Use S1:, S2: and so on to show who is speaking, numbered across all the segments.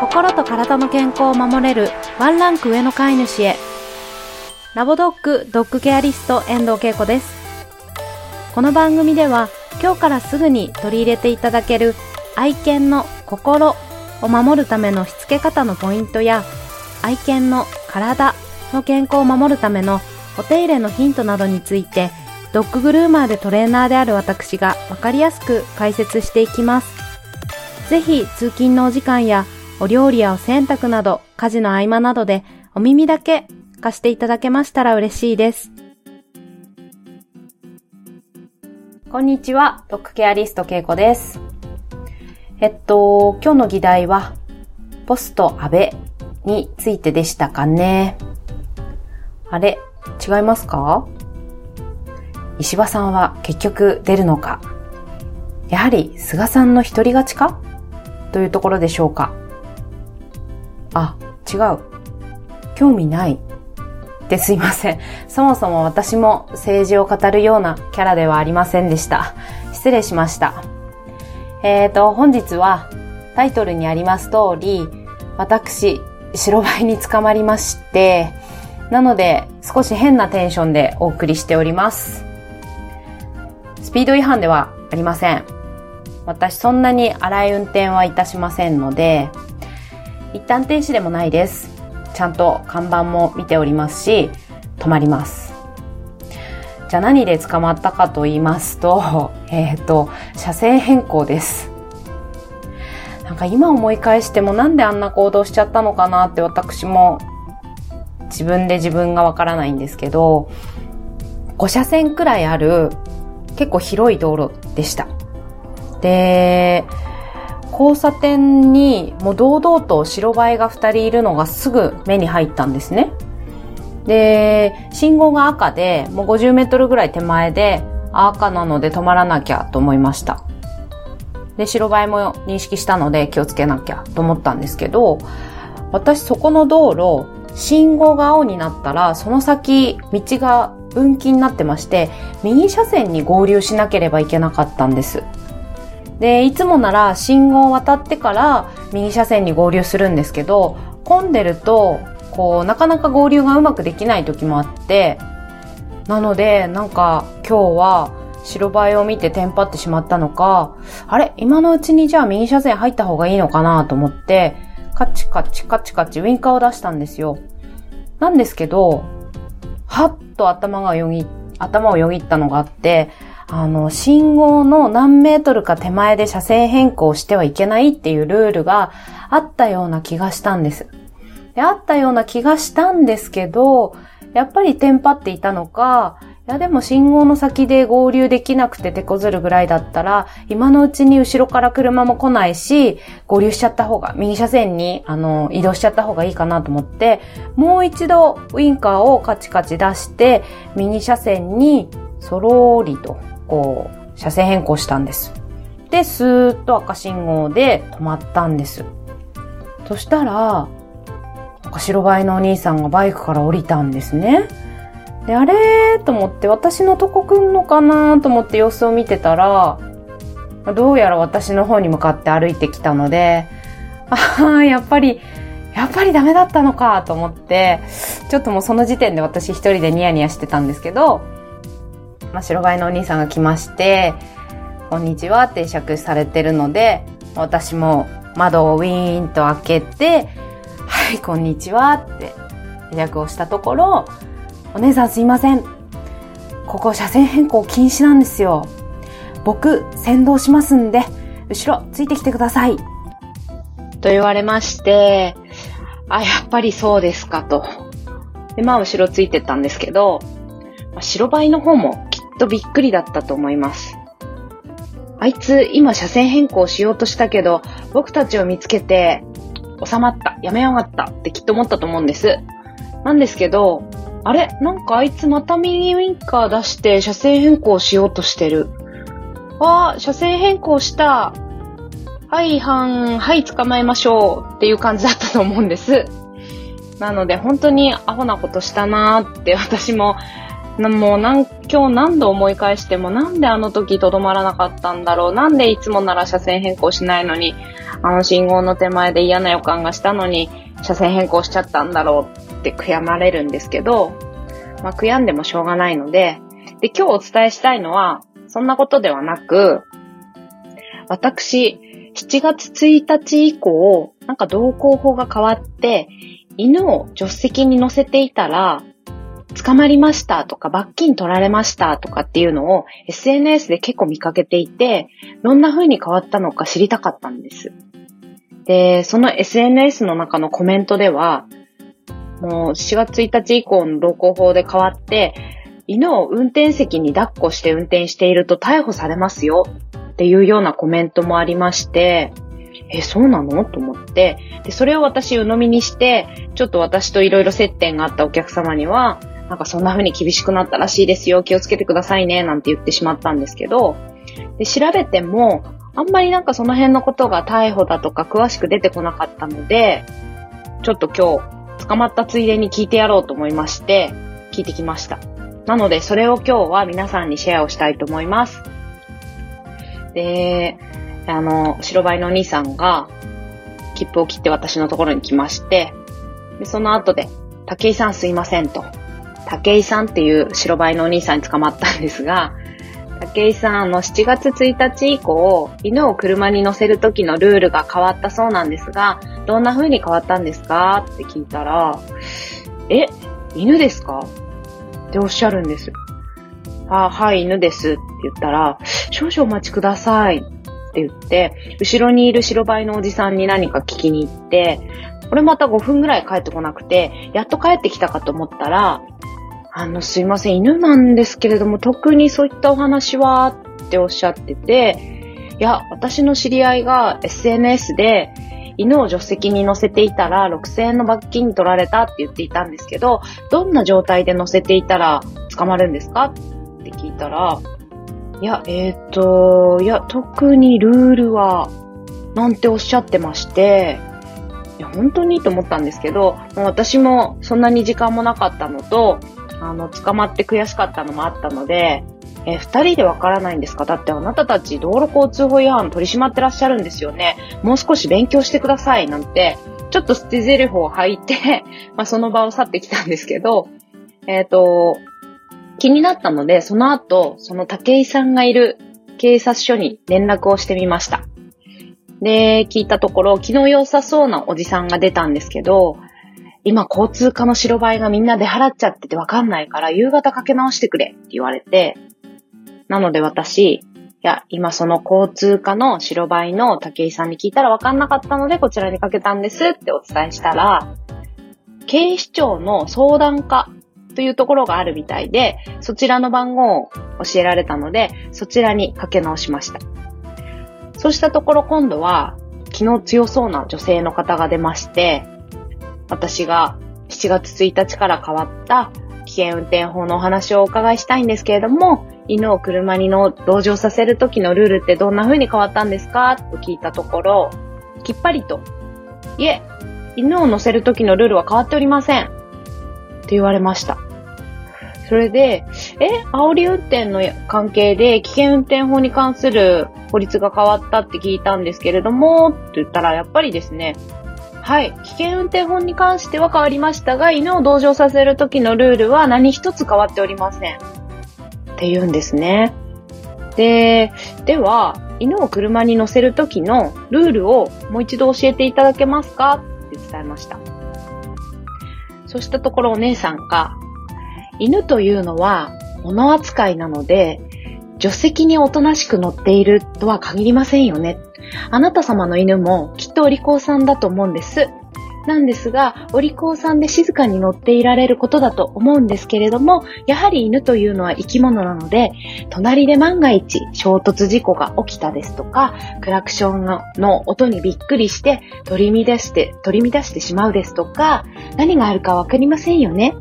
S1: 心と体の健康を守れるワンランク上の飼い主へラボドッグドッグケアリスト遠藤恵子ですこの番組では今日からすぐに取り入れていただける愛犬の心を守るためのしつけ方のポイントや愛犬の体の健康を守るためのお手入れのヒントなどについてドッググルーマーでトレーナーである私がわかりやすく解説していきます。ぜひ通勤のお時間やお料理やお洗濯など家事の合間などでお耳だけ貸していただけましたら嬉しいです。こんにちは、ドッグケアリストけいこです。えっと、今日の議題は、ポスト安倍についてでしたかね。あれ、違いますか？石破さんは結局出るのかやはり菅さんの一人勝ちか？というところでしょうかあ、違う。興味ない。ですいません。そもそも私も政治を語るようなキャラではありませんでした。失礼しました。えーと、本日はタイトルにあります通り、私、白バイに捕まりまして、なので少し変なテンションでお送りしております。スピード違反ではありません。私そんなに荒い運転はいたしませんので、一旦停止でもないです。ちゃんと看板も見ておりますし、止まります。じゃあ何で捕まったかと言いますと、えっ、ー、と、車線変更です。なんか今思い返してもなんであんな行動しちゃったのかなって私も自分で自分がわからないんですけど、5車線くらいある結構広い道路でした。で、交差点にもう堂々と白バイが2人いるのがすぐ目に入ったんですね。で、信号が赤で、もう50メートルぐらい手前で、赤なので止まらなきゃと思いました。で、白バイも認識したので気をつけなきゃと思ったんですけど、私そこの道路、信号が青になったら、その先、道が分岐になってまして、右車線に合流しなければいけなかったんです。で、いつもなら信号を渡ってから右車線に合流するんですけど、混んでると、こう、なかなか合流がうまくできない時もあって、なので、なんか今日は白バイを見てテンパってしまったのか、あれ今のうちにじゃあ右車線入った方がいいのかなと思って、カチカチカチカチウィンカーを出したんですよ。なんですけど、はっと頭がよぎ、頭をよぎったのがあって、あの、信号の何メートルか手前で車線変更してはいけないっていうルールがあったような気がしたんです。で、あったような気がしたんですけど、やっぱりテンパっていたのか、いやでも信号の先で合流できなくて手こずるぐらいだったら、今のうちに後ろから車も来ないし、合流しちゃった方が、右車線に、あの、移動しちゃった方がいいかなと思って、もう一度ウインカーをカチカチ出して、右車線にそろーりとこう、車線変更したんです。で、スーッと赤信号で止まったんです。そしたら、白バイのお兄さんがバイクから降りたんですね。で、あれーと思って、私のとこ来んのかなと思って様子を見てたら、どうやら私の方に向かって歩いてきたので、ああ、やっぱり、やっぱりダメだったのかと思って、ちょっともうその時点で私一人でニヤニヤしてたんですけど、まあ、白バイのお兄さんが来まして、こんにちはって会されてるので、私も窓をウィーンと開けて、はい、こんにちはって会釈をしたところ、お姉さんすいません。ここ車線変更禁止なんですよ。僕、先導しますんで、後ろついてきてください。と言われまして、あ、やっぱりそうですかと。で、まあ後ろついてったんですけど、白バイの方もとびっくりだったと思います。あいつ今車線変更しようとしたけど、僕たちを見つけて、収まった、やめやがったってきっと思ったと思うんです。なんですけど、あれ？なんかあいつまた右ウィンカー出して車線変更しようとしてる。ああ、車線変更した。はい、はん、はい、捕まえましょうっていう感じだったと思うんです。なので本当にアホなことしたなーって私もなもうなん今日何度思い返してもなんであの時とどまらなかったんだろう。なんでいつもなら車線変更しないのにあの信号の手前で嫌な予感がしたのに車線変更しちゃったんだろうって悔やまれるんですけど、まあ、悔やんでもしょうがないので、で、今日お伝えしたいのは、そんなことではなく、私、7月1日以降、なんか道交法が変わって、犬を助手席に乗せていたら、捕まりましたとか罰金取られましたとかっていうのを SNS で結構見かけていて、どんな風に変わったのか知りたかったんです。で、その SNS の中のコメントでは、もう4月1日以降の道交法で変わって、犬を運転席に抱っこして運転していると逮捕されますよっていうようなコメントもありまして、え、そうなのと思って、で、それを私鵜呑みにして、ちょっと私といろいろ接点があったお客様には、なんかそんな風に厳しくなったらしいですよ、気をつけてくださいね、なんて言ってしまったんですけど、で、調べても、あんまりなんかその辺のことが逮捕だとか詳しく出てこなかったので、ちょっと今日、捕まったついでに聞いてやろうと思いまして、聞いてきました。なので、それを今日は皆さんにシェアをしたいと思います。で、あの、白バイのお兄さんが、切符を切って私のところに来まして、で、その後で、竹井さんすいませんと。竹井さんっていう白バイのお兄さんに捕まったんですが、竹井さん、あの、7月1日以降、犬を車に乗せる時のルールが変わったそうなんですが、どんな風に変わったんですか？って聞いたら、え、犬ですか？っておっしゃるんです。あ、はい、犬ですって言ったら、少々お待ちください。って言って、後ろにいる白バイのおじさんに何か聞きに行って、これまた5分ぐらい帰ってこなくて、やっと帰ってきたかと思ったら、あの、すいません、犬なんですけれども、特にそういったお話はっておっしゃってて、いや、私の知り合いが SNS で、犬を助手席に乗せていたら6000円の罰金取られたって言っていたんですけど、どんな状態で乗せていたら捕まるんですかって聞いたら、いや、えっ、ー、と、いや、特にルールは、なんておっしゃってまして、いや、本当にと思ったんですけど、も私もそんなに時間もなかったのと、あの、捕まって悔しかったのもあったので、え、二人でわからないんですか？だってあなたたち道路交通法違反取り締まってらっしゃるんですよね。もう少し勉強してください。なんて、ちょっと捨て台詞を吐いて、まあ、その場を去ってきたんですけど、えっ、ー、と、気になったので、その後、その武井さんがいる警察署に連絡をしてみました。で、聞いたところ、気の良さそうなおじさんが出たんですけど、今交通課の白バイがみんな出払っちゃっててわかんないから夕方かけ直してくれって言われて、なので私、いや、今その交通課の白バイの武井さんに聞いたら分かんなかったのでこちらにかけたんですってお伝えしたら、警視庁の相談課というところがあるみたいで、そちらの番号を教えられたので、そちらにかけ直しました。そうしたところ今度は、昨日強そうな女性の方が出まして、私が7月1日から変わった危険運転法のお話をお伺いしたいんですけれども、犬を車にの同乗させる時のルールってどんな風に変わったんですか？と聞いたところ、きっぱりと、いえ、犬を乗せる時のルールは変わっておりません。って言われました。それで、え、煽り運転の関係で危険運転法に関する法律が変わったって聞いたんですけれども、って言ったら、やっぱりですね、はい。危険運転法に関しては変わりましたが、犬を同乗させる時のルールは何一つ変わっておりません。って言うんですね。で、では、犬を車に乗せる時のルールをもう一度教えていただけますか？って伝えました。そうしたところお姉さんが、犬というのは物扱いなので、助手席におとなしく乗っているとは限りませんよね。あなた様の犬もきっとお利口さんだと思うんです。なんですが、お利口さんで静かに乗っていられることだと思うんですけれども、やはり犬というのは生き物なので、隣で万が一衝突事故が起きたですとか、クラクションの音にびっくりして取り乱して、取り乱してしまうですとか、何があるかわかりませんよね、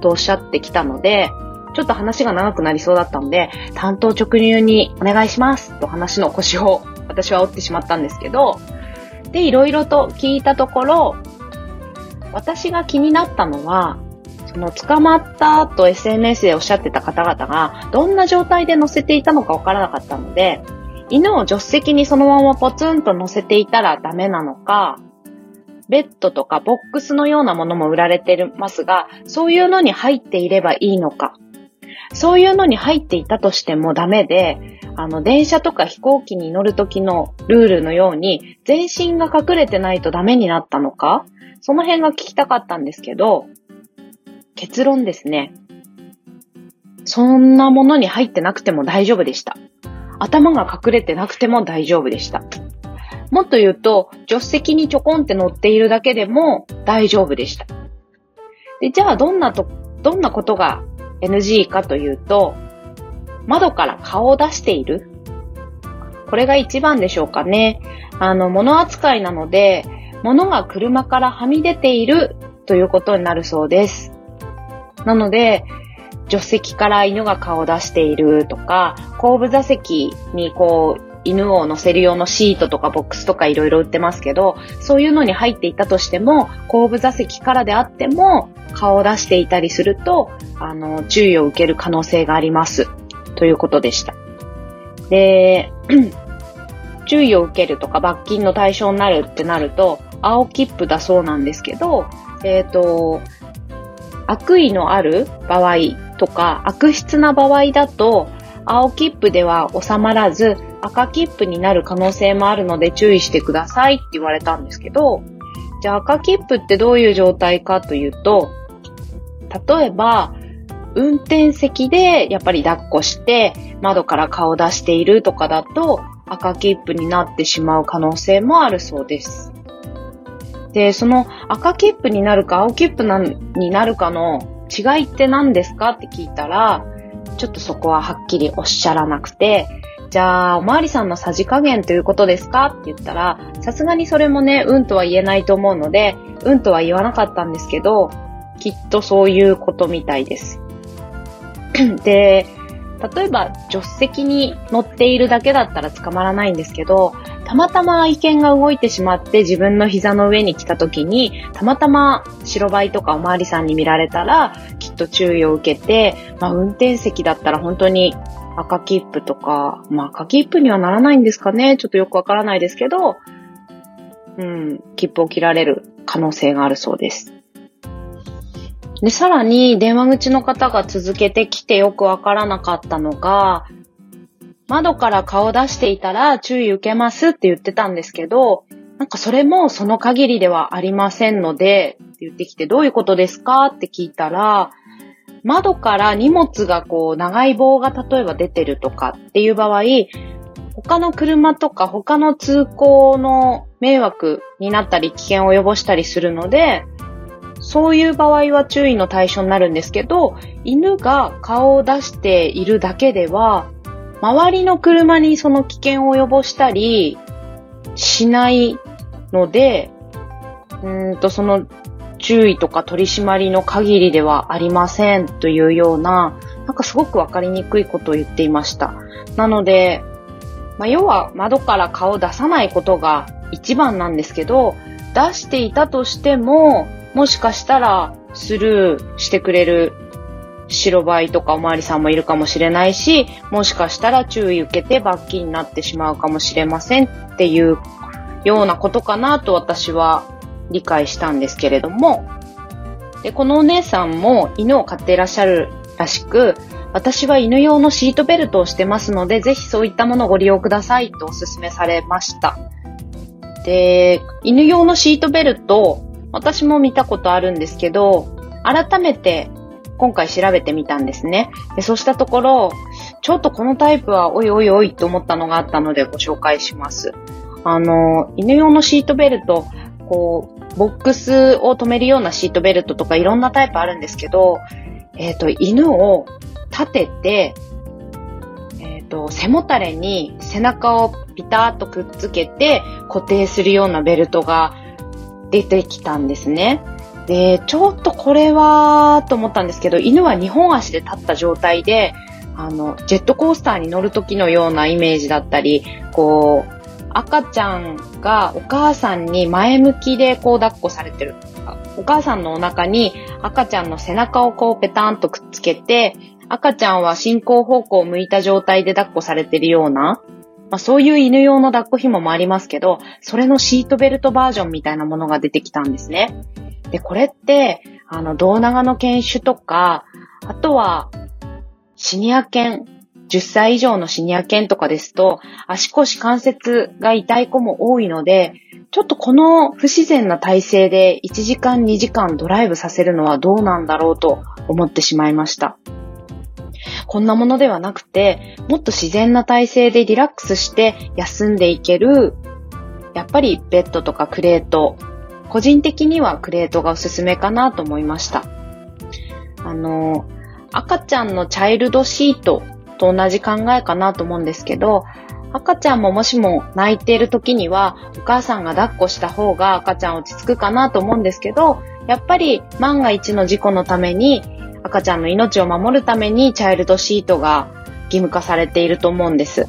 S1: とおっしゃってきたので、ちょっと話が長くなりそうだったので、担当直入にお願いしますと話の腰を私は折ってしまったんですけど、で、いろいろと聞いたところ、私が気になったのは、その捕まったと SNS でおっしゃってた方々が、どんな状態で乗せていたのかわからなかったので、犬を助手席にそのままポツンと乗せていたらダメなのか、ベッドとかボックスのようなものも売られてますが、そういうのに入っていればいいのか、そういうのに入っていたとしてもダメで、あの、電車とか飛行機に乗る時のルールのように、全身が隠れてないとダメになったのか？その辺が聞きたかったんですけど、結論ですね。そんなものに入ってなくても大丈夫でした。頭が隠れてなくても大丈夫でした。もっと言うと、助手席にちょこんって乗っているだけでも大丈夫でした。で、じゃあどんなと、どんなことが NG かというと、窓から顔を出している？これが一番でしょうかね。あの、物扱いなので、物が車からはみ出ているということになるそうです。なので、助手席から犬が顔を出しているとか、後部座席にこう、犬を乗せる用のシートとかボックスとかいろいろ売ってますけど、そういうのに入っていたとしても、後部座席からであっても、顔を出していたりすると、あの、注意を受ける可能性があります。ということでした。で、注意を受けるとか罰金の対象になるってなると、青切符だそうなんですけど、えっ、ー、と、悪意のある場合とか、悪質な場合だと、青切符では収まらず、赤切符になる可能性もあるので注意してくださいって言われたんですけど、じゃあ赤切符ってどういう状態かというと、例えば、運転席でやっぱり抱っこして窓から顔出しているとかだと赤切符になってしまう可能性もあるそうです。で、その赤切符になるか青切符になるかの違いって何ですかって聞いたら、ちょっとそこははっきりおっしゃらなくて、じゃあ、おまわりさんのさじ加減ということですかって言ったら、さすがにそれもね、うんとは言えないと思うので、うんとは言わなかったんですけど、きっとそういうことみたいです。で、例えば助手席に乗っているだけだったら捕まらないんですけど、たまたま愛犬が動いてしまって自分の膝の上に来た時に、たまたま白バイとかおまわりさんに見られたら、きっと注意を受けて、まあ運転席だったら本当に赤切符とか、まあ赤切符にはならないんですかね？ちょっとよくわからないですけど、うん、切符を切られる可能性があるそうです。で、さらに電話口の方が続けてきてよくわからなかったのが、窓から顔出していたら注意受けますって言ってたんですけど、なんかそれもその限りではありませんので、って言ってきてどういうことですかって聞いたら、窓から荷物がこう長い棒が例えば出てるとかっていう場合、他の車とか他の通行の迷惑になったり危険を及ぼしたりするので、そういう場合は注意の対象になるんですけど、犬が顔を出しているだけでは、周りの車にその危険を及ぼしたりしないので、うんと、その注意とか取り締まりの限りではありませんというような、なんかすごくわかりにくいことを言っていました。なので、まあ、要は窓から顔を出さないことが一番なんですけど、出していたとしても、もしかしたらスルーしてくれる白バイとかおまわりさんもいるかもしれないし、もしかしたら注意受けて罰金になってしまうかもしれませんっていうようなことかなと私は理解したんですけれども、で、このお姉さんも犬を飼っていらっしゃるらしく、私は犬用のシートベルトをしてますので、ぜひそういったものをご利用くださいとお勧めされました。で、犬用のシートベルト、私も見たことあるんですけど、改めて今回調べてみたんですね。でそうしたところ、ちょっとこのタイプはおいおいおいと思ったのがあったのでご紹介します。あの、犬用のシートベルト、こう、ボックスを止めるようなシートベルトとかいろんなタイプあるんですけど、えっ、ー、と、犬を立てて、えっ、と、背もたれに背中をピタッとくっつけて固定するようなベルトが出てきたんですね。で、ちょっとこれは、と思ったんですけど、犬は2本足で立った状態で、あの、ジェットコースターに乗る時のようなイメージだったり、こう、赤ちゃんがお母さんに前向きでこう抱っこされてる。お母さんのお腹に赤ちゃんの背中をこうペタンとくっつけて、赤ちゃんは進行方向を向いた状態で抱っこされてるような、まあ、そういう犬用の抱っこ紐もありますけど、それのシートベルトバージョンみたいなものが出てきたんですね。で、これって、あの、胴長の犬種とか、あとは、シニア犬、10歳以上のシニア犬とかですと、足腰関節が痛い子も多いので、ちょっとこの不自然な体勢で1時間2時間ドライブさせるのはどうなんだろうと思ってしまいました。こんなものではなくて、もっと自然な体勢でリラックスして休んでいける、やっぱりベッドとかクレート、個人的にはクレートがおすすめかなと思いました。あの、赤ちゃんのチャイルドシートと同じ考えかなと思うんですけど、赤ちゃんももしも泣いている時には、お母さんが抱っこした方が赤ちゃん落ち着くかなと思うんですけど、やっぱり万が一の事故のために、赤ちゃんの命を守るためにチャイルドシートが義務化されていると思うんです。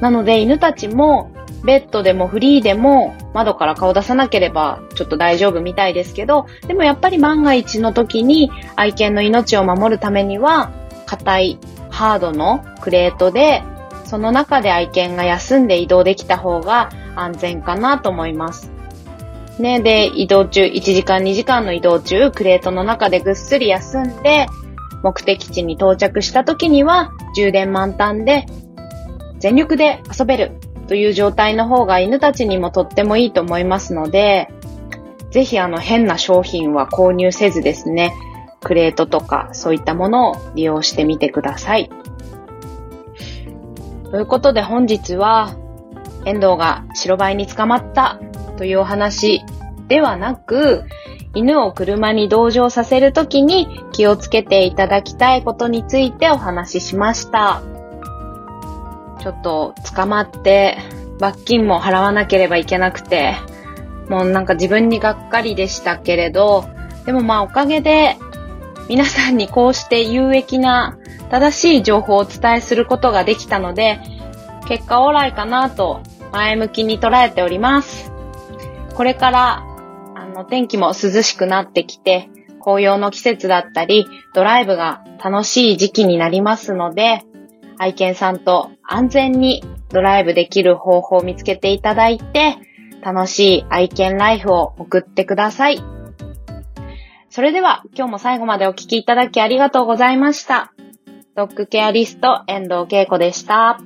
S1: なので犬たちもベッドでもフリーでも窓から顔出さなければちょっと大丈夫みたいですけど、でもやっぱり万が一の時に愛犬の命を守るためには硬いハードのクレートでその中で愛犬が休んで移動できた方が安全かなと思います。ね、で、移動中、1時間2時間の移動中、クレートの中でぐっすり休んで、目的地に到着した時には充電満タンで全力で遊べるという状態の方が犬たちにもとってもいいと思いますので、ぜひあの変な商品は購入せずですね、クレートとかそういったものを利用してみてください。ということで本日は、遠藤が白バイに捕まったというお話ではなく、犬を車に同乗させるときに気をつけていただきたいことについてお話ししました。ちょっと捕まって罰金も払わなければいけなくて、もうなんか自分にがっかりでしたけれど、でもまあおかげで皆さんにこうして有益な正しい情報をお伝えすることができたので、結果オーライかなと前向きに捉えております。これから、あの、天気も涼しくなってきて、紅葉の季節だったり、ドライブが楽しい時期になりますので、愛犬さんと安全にドライブできる方法を見つけていただいて、楽しい愛犬ライフを送ってください。それでは今日も最後までお聞きいただきありがとうございました。ドッグケアリスト遠藤恵子でした。